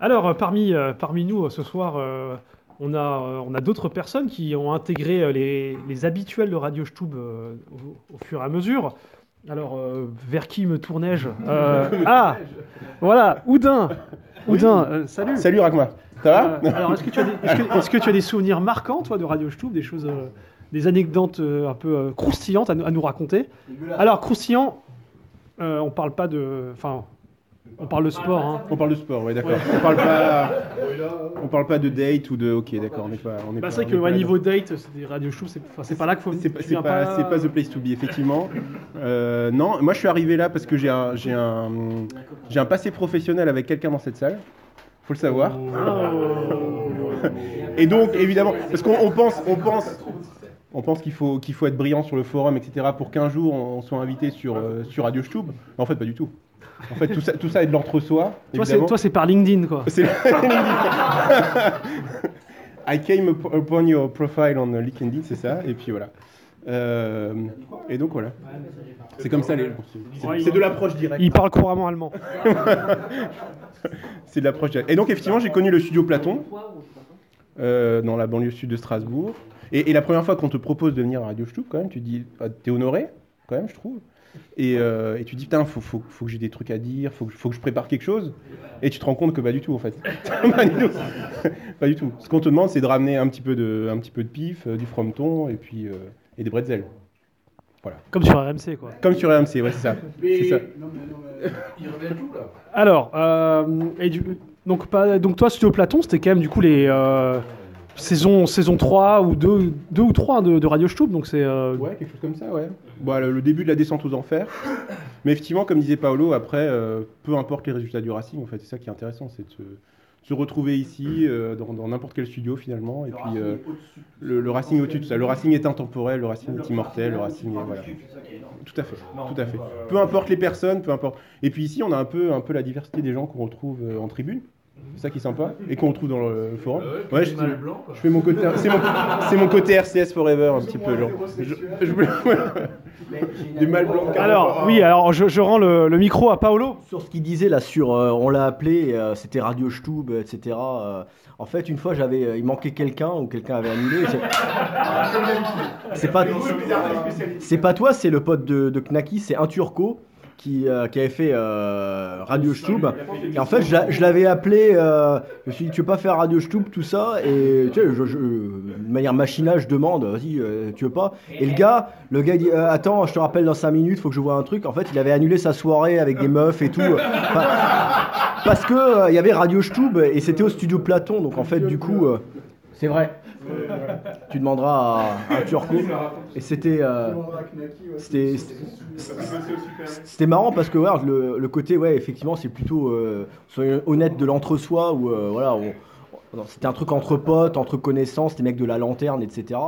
Alors euh, parmi euh, parmi nous euh, ce soir. euh, on a, on a d'autres personnes qui ont intégré les, les habituels de Radio Stub au, au fur et à mesure. Alors, euh, vers qui me tournais-je Euh, Ah Voilà, Oudin. Oudin, euh, salut. Salut Ragma. Ça va Euh, alors, est-ce que, tu as des, est-ce que- est-ce que tu as des souvenirs marquants, toi, de Radio Stub, des choses, euh, des anecdotes euh, un peu euh, croustillantes à, nous- à nous raconter? Alors, croustillant, euh, on parle pas de, enfin, on parle de sport. Hein. On parle de sport, ouais, d'accord. Ouais. On parle pas, on parle pas de date ou de. Ok, d'accord, on n'est pas. On est Bah, pas- c'est vrai là-dedans. niveau date, c'est des Radio Stub, c'est, enfin, pas là qu'il faut. C'est pas, c'est pas, c'est pas the place to be, effectivement. Euh, non, moi je suis arrivé là parce que j'ai un, j'ai un, j'ai un passé professionnel avec quelqu'un dans cette salle. Faut le savoir. Et donc, évidemment, parce qu'on on pense, on pense, on pense qu'il faut, qu'il faut être brillant sur le forum, etc. pour qu'un jour on soit invité sur, euh, sur Radio Stub. Mais en fait, pas du tout. En fait, tout ça, tout ça est de l'entre-soi. Toi, c'est, par LinkedIn, quoi. C'est- I came up- upon your profile on LinkedIn, c'est ça, et puis voilà. Euh, et donc voilà. C'est comme ça les. c'est- de l'approche directe. Il parle couramment allemand. C'est de l'approche directe. Et donc effectivement, j'ai connu le studio Platon euh, dans la banlieue sud de Strasbourg. Et, et la première fois qu'on te propose de venir à Radio Stub, quand même, tu dis, ah, t'es honoré, quand même, je trouve. Et, euh, et tu dis, putain, faut, faut, faut que j'ai des trucs à dire, faut que, faut que je prépare quelque chose. Et tu te rends compte que pas du tout, en fait. pas, du tout. Pas du tout. Ce qu'on te demande, c'est de ramener un petit peu de, un petit peu de pif, euh, du frometon et puis euh, et des bretzels. Voilà. Comme sur RMC, quoi. Comme sur RMC, ouais, c'est ça. C'est ça. Il revient tout là. Alors, euh, et du, donc, pas, donc toi, Studio Platon, c'était quand même du coup les euh, saison, saison 3 ou 2, 2 ou 3 de, de Radio Stub, donc c'est... euh, Ouais, quelque chose comme ça, ouais. Bon, le, le début de la descente aux enfers. Mais effectivement, comme disait Paolo, après, euh, peu importe les résultats du Racing, en fait, c'est ça qui est intéressant, c'est de se, se retrouver ici, euh, dans n'importe quel studio finalement. Et puis, euh, le, le Racing au-dessus de tout ça. Le Racing est intemporel, le Racing est immortel, le Racing est. Voilà. Tout à fait, tout à fait. Peu importe les personnes, peu importe. Et puis ici, on a un peu, un peu la diversité des gens qu'on retrouve en tribune. C'est ça qui est sympa et qu'on retrouve dans le forum. Ouais, je, je fais mon côté, c'est mon, c'est mon côté RCS Forever un petit peu, genre. Je- je- du mal blanc. Alors, oui, alors je, je rends le, le micro à Paolo. Sur ce qu'il disait là, sur euh, on l'a appelé, euh, c'était Radio Stub, etc. euh, en fait, une fois, j'avais, euh, il manquait quelqu'un ou quelqu'un avait annulé. c'est- C'est pas, c'est pas toi, c'est le pote de, de Knaki, c'est un Turco qui, euh, qui avait fait euh, Radio Stub. Et en fait, je, l'a- je l'avais appelé, euh, je me suis dit, tu veux pas faire Radio Stub, tout ça? Et tu sais, je, je- de manière machinale, je demande, vas-y, euh, tu veux pas? Et le gars, le gars dit, euh, attends, je te rappelle dans 5 minutes, faut que je vois un truc. En fait, il avait annulé sa soirée avec des meufs et tout. Enfin, parce que euh, il y avait Radio Stub et c'était au studio Platon, donc en fait, du coup, euh, c'est vrai. Tu demanderas à, à Turco. Et c'était. euh, c'était- c'était marrant parce que ouais, le, le côté, ouais, effectivement, c'est plutôt euh, soyons honnête de l'entre-soi où euh, voilà, c'était un truc entre potes, entre connaissances, les mecs de la lanterne, etc.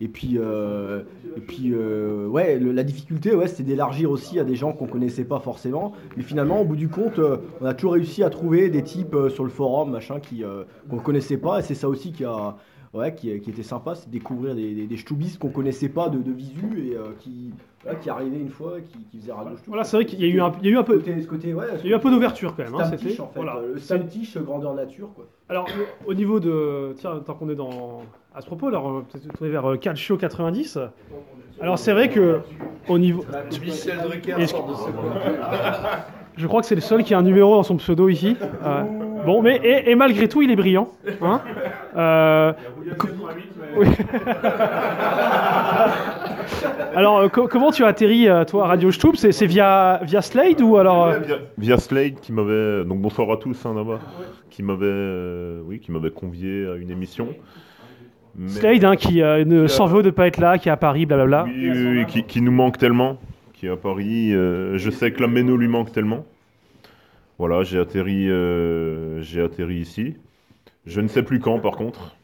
Et puis, euh, et puis euh, ouais, le- la difficulté, ouais, c'était d'élargir aussi à des gens qu'on connaissait pas forcément. Mais finalement, au bout du compte, euh, on a toujours réussi à trouver des types sur le forum, machin, qui qu'on connaissait pas. Et c'est ça aussi qui a, ouais, qui, qui était sympa, c'est de découvrir des, des, des qu'on connaissait pas de, de visu et euh, qui, ouais, qui arrivaient une fois, qui, qui faisaient Radio. Voilà, c'est vrai qu'il y a eu un, il y a eu un peu, côté- côté, ouais, il y a eu un peu d'ouverture quand même. hein, c'était- en fait, voilà. euh, le Stamtiche grandeur nature quoi. Alors, au- au niveau de. Tiens, tant qu'on est dans. À ce propos, alors, on va peut-être tourner vers euh, Calcio 90. Alors, c'est vrai que. Au niveau. Michel Drucker. Je crois que c'est le seul qui a un numéro dans son pseudo ici. Euh, bon, mais. Et, et malgré tout, il est brillant. Hein Euh, oui. alors, euh, co- comment tu as atterri, euh, toi, à Radio Stub C'est via, via Slade ou alors. Via, via Slade qui m'avait donc bonsoir à tous hein, là-bas qui m'avait euh, oui qui m'avait convié à une émission. Mais- Slade, hein, qui ne s'en veut de pas être là, qui est à Paris, blablabla. Oui, oui, oui, qui, qui nous manque tellement, qui est à Paris. euh, je sais que la Méno lui manque tellement. Voilà, j'ai atterri, euh, j'ai atterri ici. Je ne sais plus quand, par contre.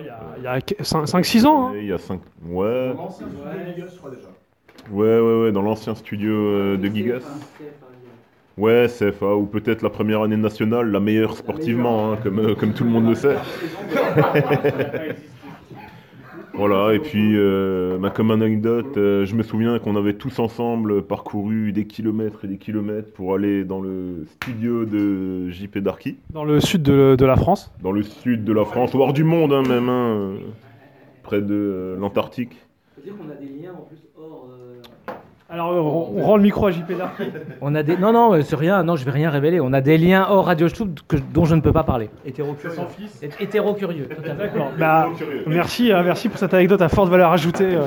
Il y a, il y a 5-6 ans. hein. Il y a 5... Ouais. L'ancien studio Gigas, je crois déjà. Ouais, ouais, ouais, dans l'ancien studio euh, de Gigas. Ouais, CFA, ou peut-être la première année nationale, la meilleure sportivement, hein, comme, euh, comme tout le monde le sait. voilà, et puis, euh, bah, comme anecdote, euh, je me souviens qu'on avait tous ensemble parcouru des kilomètres et des kilomètres pour aller dans le studio de JP Darky, Dans le sud de, de la France. dans le sud de la France, voire du monde hein, même, hein, près de euh, l'Antarctique. dire qu'on a des liens en plus hors. Alors, on, on rend le micro à JP Darky. On a des. Non, non, euh, c'est rien. Non, je vais rien révéler. On a des liens hors Radio Stub que- dont je ne peux pas parler. Hétéro-curieux. Hét- Hétéro-curieux. D'accord. Bah, merci, hein, merci pour cette anecdote à forte valeur ajoutée, euh,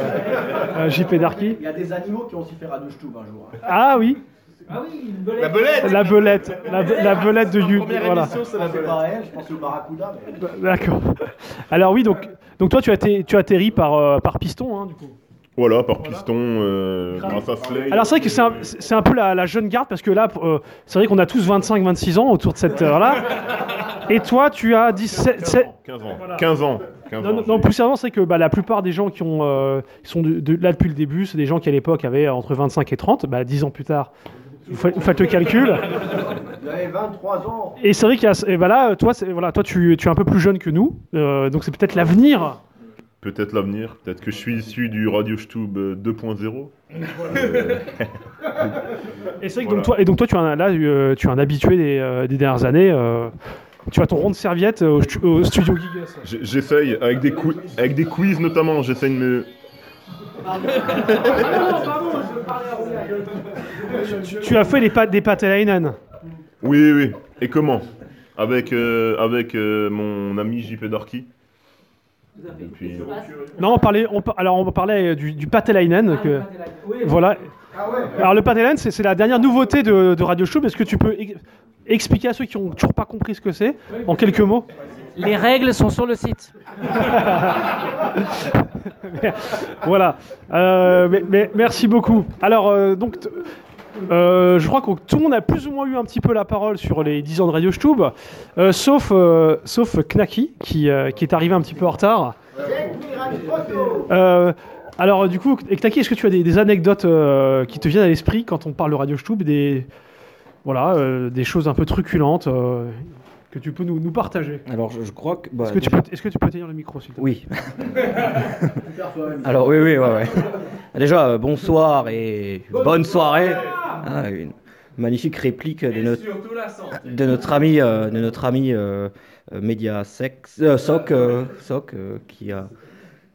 euh, JP Darky. Il y a des animaux qui ont aussi fait Radio Stub un jour. hein. Ah oui, Ah oui, une belette. La belette la belette, la, be- la belette de You. Voilà. Je pense pas à elle, je pense au barracuda. mais- D'accord. Alors oui, donc, donc toi, tu as, tu as atterri par, euh, par piston, hein, du coup. Voilà, par piston, euh, grâce à Slade. Alors c'est vrai que c'est un, c'est un peu la, la jeune garde parce que là, euh, c'est vrai qu'on a tous 25-26 ans autour de cette heure-là. Et toi, tu as 17... 15 ans, 15 ans, 15 ans. 15 Non, ans, non, non, j'ai- plus sérieusement, c'est que bah, la plupart des gens qui, ont, euh, qui sont de- de- là depuis le début, c'est des gens qui à l'époque avaient entre 25 et 30. Bah, 10 ans plus tard, Vous faites, vous faites le calcul. Vous avez 23 ans. Et c'est vrai qu'il y a. Et ben là, toi, c'est- voilà, toi tu, tu es un peu plus jeune que nous. euh, donc c'est peut-être l'avenir. Peut-être l'avenir, peut-être que je suis issu du Radio Stube euh, 2.0. Euh, Et c'est vrai que Voilà. donc, toi, et donc toi, tu es un, là, euh, tu es un habitué des, des dernières années. euh, tu as ton rond de serviette au, stu- au studio Gigas. J'essaye, avec des, quiz, avec des quiz notamment, j'essaye de me... Tu, tu as fait les pâtes des pâtes à Leinen. Oui, oui, et comment? Avec, euh, avec euh, mon ami JP Darky. Non, on parlait, on, alors on parlait du, du Patelainen. que, voilà. Alors le Patelainen, c'est c'est la dernière nouveauté de, de Radio Show. Est-ce que tu peux ex- expliquer à ceux qui ont toujours pas compris ce que c'est, en quelques mots Les règles sont sur le site. Voilà. Euh, mais, mais merci beaucoup. Alors, euh, donc, t- euh, je crois que tout le monde a plus ou moins eu un petit peu la parole sur les 10 ans de Radio Stube, euh, sauf, euh, sauf Knacky, qui, euh, qui est arrivé un petit peu en retard. Alors, du coup, Knacky, est-ce que tu as des, des anecdotes qui te viennent à l'esprit quand on parle de Radio Stube, des, voilà, des choses un peu truculentes que tu peux nous, nous partager? Alors, je, je crois que. bah, Est-ce que, tu peux- est-ce que tu peux tenir le micro, s'il te plaît? Oui. Alors, oui, oui, ouais, ouais. Déjà, euh, bonsoir et bonne soirée. Ah, une magnifique réplique de notre, de notre ami, euh, de notre ami euh, euh, Media Sex, euh, Soc, euh, Soc, euh, qui a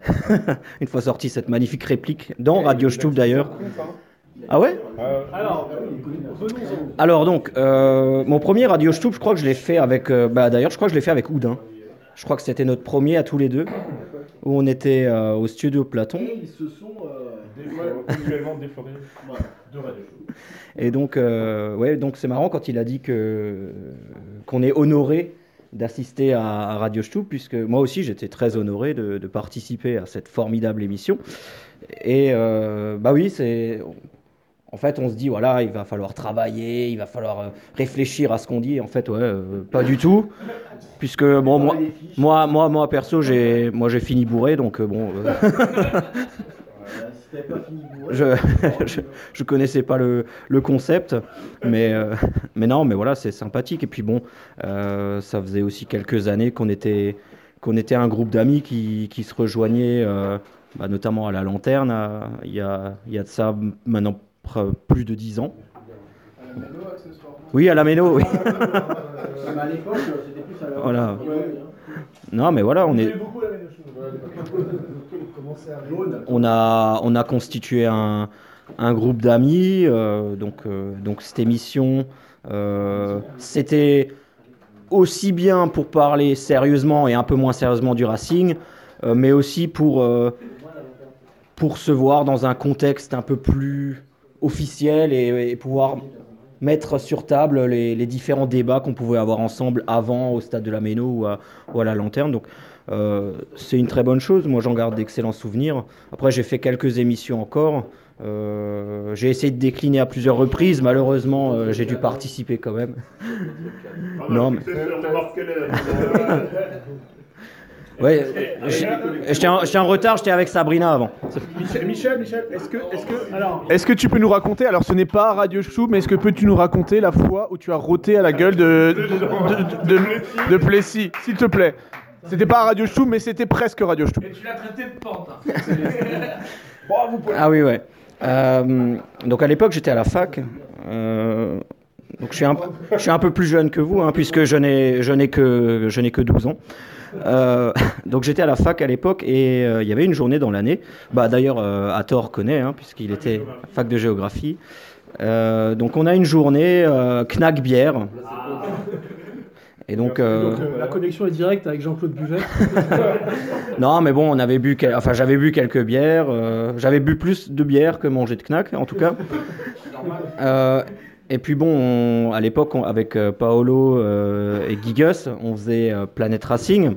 une fois sorti cette magnifique réplique dans Radio Stube d'ailleurs. Ah ouais? Alors, Alors donc, euh, mon premier Radio Stube, je crois que je l'ai fait avec. euh, bah, D'ailleurs, je crois que je l'ai fait avec Oudin. Je crois que c'était notre premier à tous les deux, où on était euh, au studio Platon. Ils se sont. De radio. Et donc, euh, ouais, donc c'est marrant quand il a dit que qu'on est honoré d'assister à, Radio Stube, puisque moi aussi j'étais très honoré de, de participer à cette formidable émission. Et euh, bah oui, c'est. En fait, on se dit, voilà, il va falloir travailler, il va falloir euh, réfléchir à ce qu'on dit. En fait, ouais, euh, pas du tout. Puisque, bon, moi, moi, moi, moi perso, j'ai moi, j'ai fini bourré, donc euh, bon. je, je, je connaissais pas le, le concept, mais, euh, mais non, mais voilà, c'est sympathique. Et puis bon, euh, ça faisait aussi quelques années qu'on était, qu'on était un groupe d'amis qui, qui se rejoignaient, euh, bah, notamment à la lanterne, il y, a, il y a de ça maintenant plus de dix ans. Oui, à la Méno, oui. À l'époque, c'était plus à la. Voilà. Ouais, ouais. Non, mais voilà, on est, Jaune. on a, on a constitué un, un groupe d'amis. euh, donc, euh, donc cette émission, euh, c'était aussi bien pour parler sérieusement et un peu moins sérieusement du Racing, euh, mais aussi pour, euh, pour se voir dans un contexte un peu plus officiel et, et pouvoir mettre sur table les, les différents débats qu'on pouvait avoir ensemble avant au stade de la Méno ou à, ou à la Lanterne. Donc euh, c'est une très bonne chose. Moi, j'en garde d'excellents souvenirs. Après, j'ai fait quelques émissions encore. Euh, j'ai essayé de décliner à plusieurs reprises. Malheureusement, euh, j'ai dû participer quand même. non, mais... Ouais, j'ai- j'étais en, en retard, j'étais avec Sabrina avant. Michel, Michel, Michel, est-ce que, est-ce que, alors, est-ce que tu peux nous raconter, alors ce n'est pas Radio Chou, mais est-ce que peux-tu nous raconter la fois où tu as roté à la gueule de, de, de, de- de Plessis, s'il te plaît? C'était pas Radio Chou, mais c'était presque Radio Chou. Tu l'as traité de pente. Ah oui, ouais. Euh, donc à l'époque, j'étais à la fac. Euh, donc je suis, un, je suis un peu plus jeune que vous, hein, puisque je n'ai, je n'ai que, je n'ai que 12 ans. Euh, donc j'étais à la fac à l'époque et euh, il y avait une journée dans l'année. Bah, d'ailleurs, euh, Hathor connaît, hein, puisqu'il était fac de géographie. Euh, donc on a une journée euh, Knack bière. Et donc, euh, Donc, euh, la connexion est directe avec Jean-Claude Buvet. non, mais bon, on avait bu, quel- enfin, j'avais bu quelques bières. euh, j'avais bu plus de bières que mangé de knack, en tout cas. Euh, et puis bon, on- à l'époque, avec euh, Paolo euh, et Gigus, on faisait euh, Planet Racing.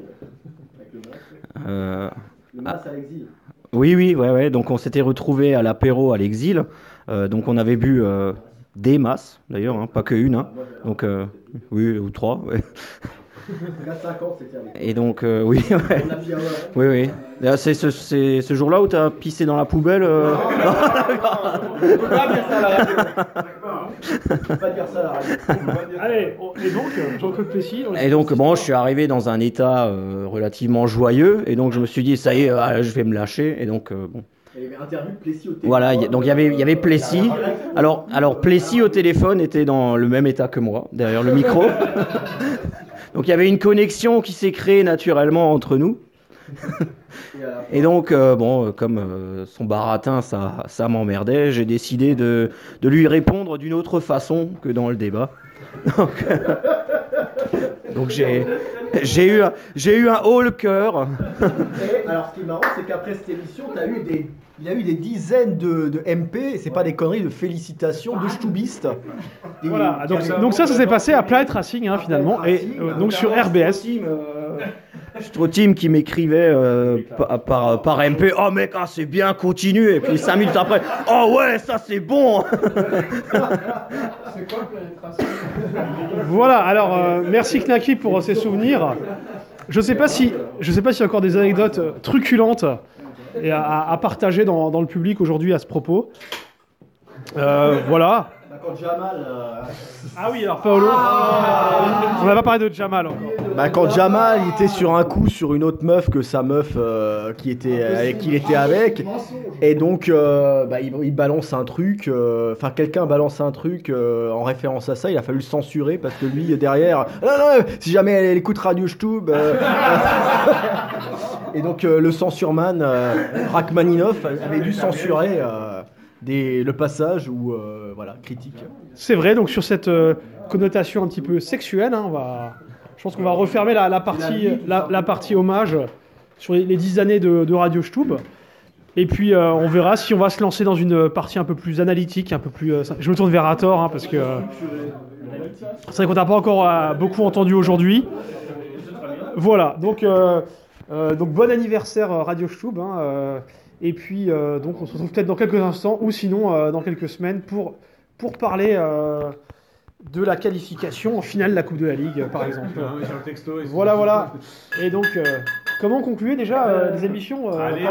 Euh, Le masque à l'exil. oui, oui, ouais, ouais. Donc on s'était retrouvés à l'apéro à l'exil. Euh, donc on avait bu euh, des masses, d'ailleurs, hein, pas que une. hein. Donc euh, oui, ou trois. ouais. 4-5 ans, c'était avec. Et donc euh, oui, ouais. Oui, oui. C'est ce, jour-là où tu as pissé dans la poubelle euh On peut pas pas dire ça à la radio. Allez, on- et donc, euh, Jean-Claude Plessis. Et donc, bon, je suis arrivé dans un état euh, relativement joyeux, et donc je me suis dit, ça y est, ah, je vais me lâcher, et donc, euh, bon. Il y avait interview de Plessis au téléphone. Voilà, donc il y avait, il y avait Plessis. Alors, alors Plessis au téléphone était dans le même état que moi, derrière le micro. Donc il y avait une connexion qui s'est créée naturellement entre nous. Et donc, euh, bon, euh, comme euh, son baratin, ça, ça m'emmerdait, j'ai décidé de, de lui répondre d'une autre façon que dans le débat. Donc, donc j'ai, j'ai eu, un- j'ai eu un haut le cœur. Alors, ce qui est marrant, c'est qu'après cette émission, as eu des, il y a eu des dizaines de, de MP, et c'est pas des conneries, de félicitations, de Stoubistes. Voilà, donc, ça, ça s'est passé à Planet Racing, hein, finalement, et euh, donc sur RBS. Team qui m'écrivait euh, pa- par, par, MP Oh mec, ah, c'est bien, continue. Et puis 5 minutes après Oh ouais, ça c'est bon C'est quoi Voilà, alors euh, merci Knaki pour euh, ces souvenirs. Je sais pas si, je sais pas s'il y a encore des anecdotes euh, truculentes et à, à- à partager dans, dans le public aujourd'hui à ce propos. Euh, voilà. Quand Jamal. euh, Ah oui, alors Paolo. On n'a pas parlé de Jamal encore. Bah, quand Jamal il était sur un coup sur une autre meuf que sa meuf euh, qui était avec qui il était avec et donc euh, bah, il, il balance un truc euh, enfin quelqu'un balance un truc euh, en référence à ça il a fallu le censurer parce que lui derrière non non si jamais elle, écoute Radio Stube euh, et donc euh, le censurman euh, Rachmaninoff avait dû censurer euh, des, le passage où euh, voilà critique C'est vrai, donc sur cette euh, connotation un petit peu sexuelle, hein, on va, je pense qu'on va refermer la, la partie, la, la partie hommage sur les, les 10 années de, de Radio Stub. Et puis euh, on verra si on va se lancer dans une partie un peu plus analytique, un peu plus. euh, je me tourne vers Hathor hein, parce que euh, c'est vrai qu'on n'a pas encore euh, beaucoup entendu aujourd'hui. Voilà, donc, euh, euh, donc bon anniversaire Radio Stub. hein, euh, et puis euh, donc on se retrouve peut-être dans quelques instants ou sinon euh, dans quelques semaines pour, pour parler euh, de la qualification en finale de la Coupe de la Ligue, par exemple. Ah Voilà, voilà. Et donc, euh, comment concluer déjà euh, les émissions euh, allez.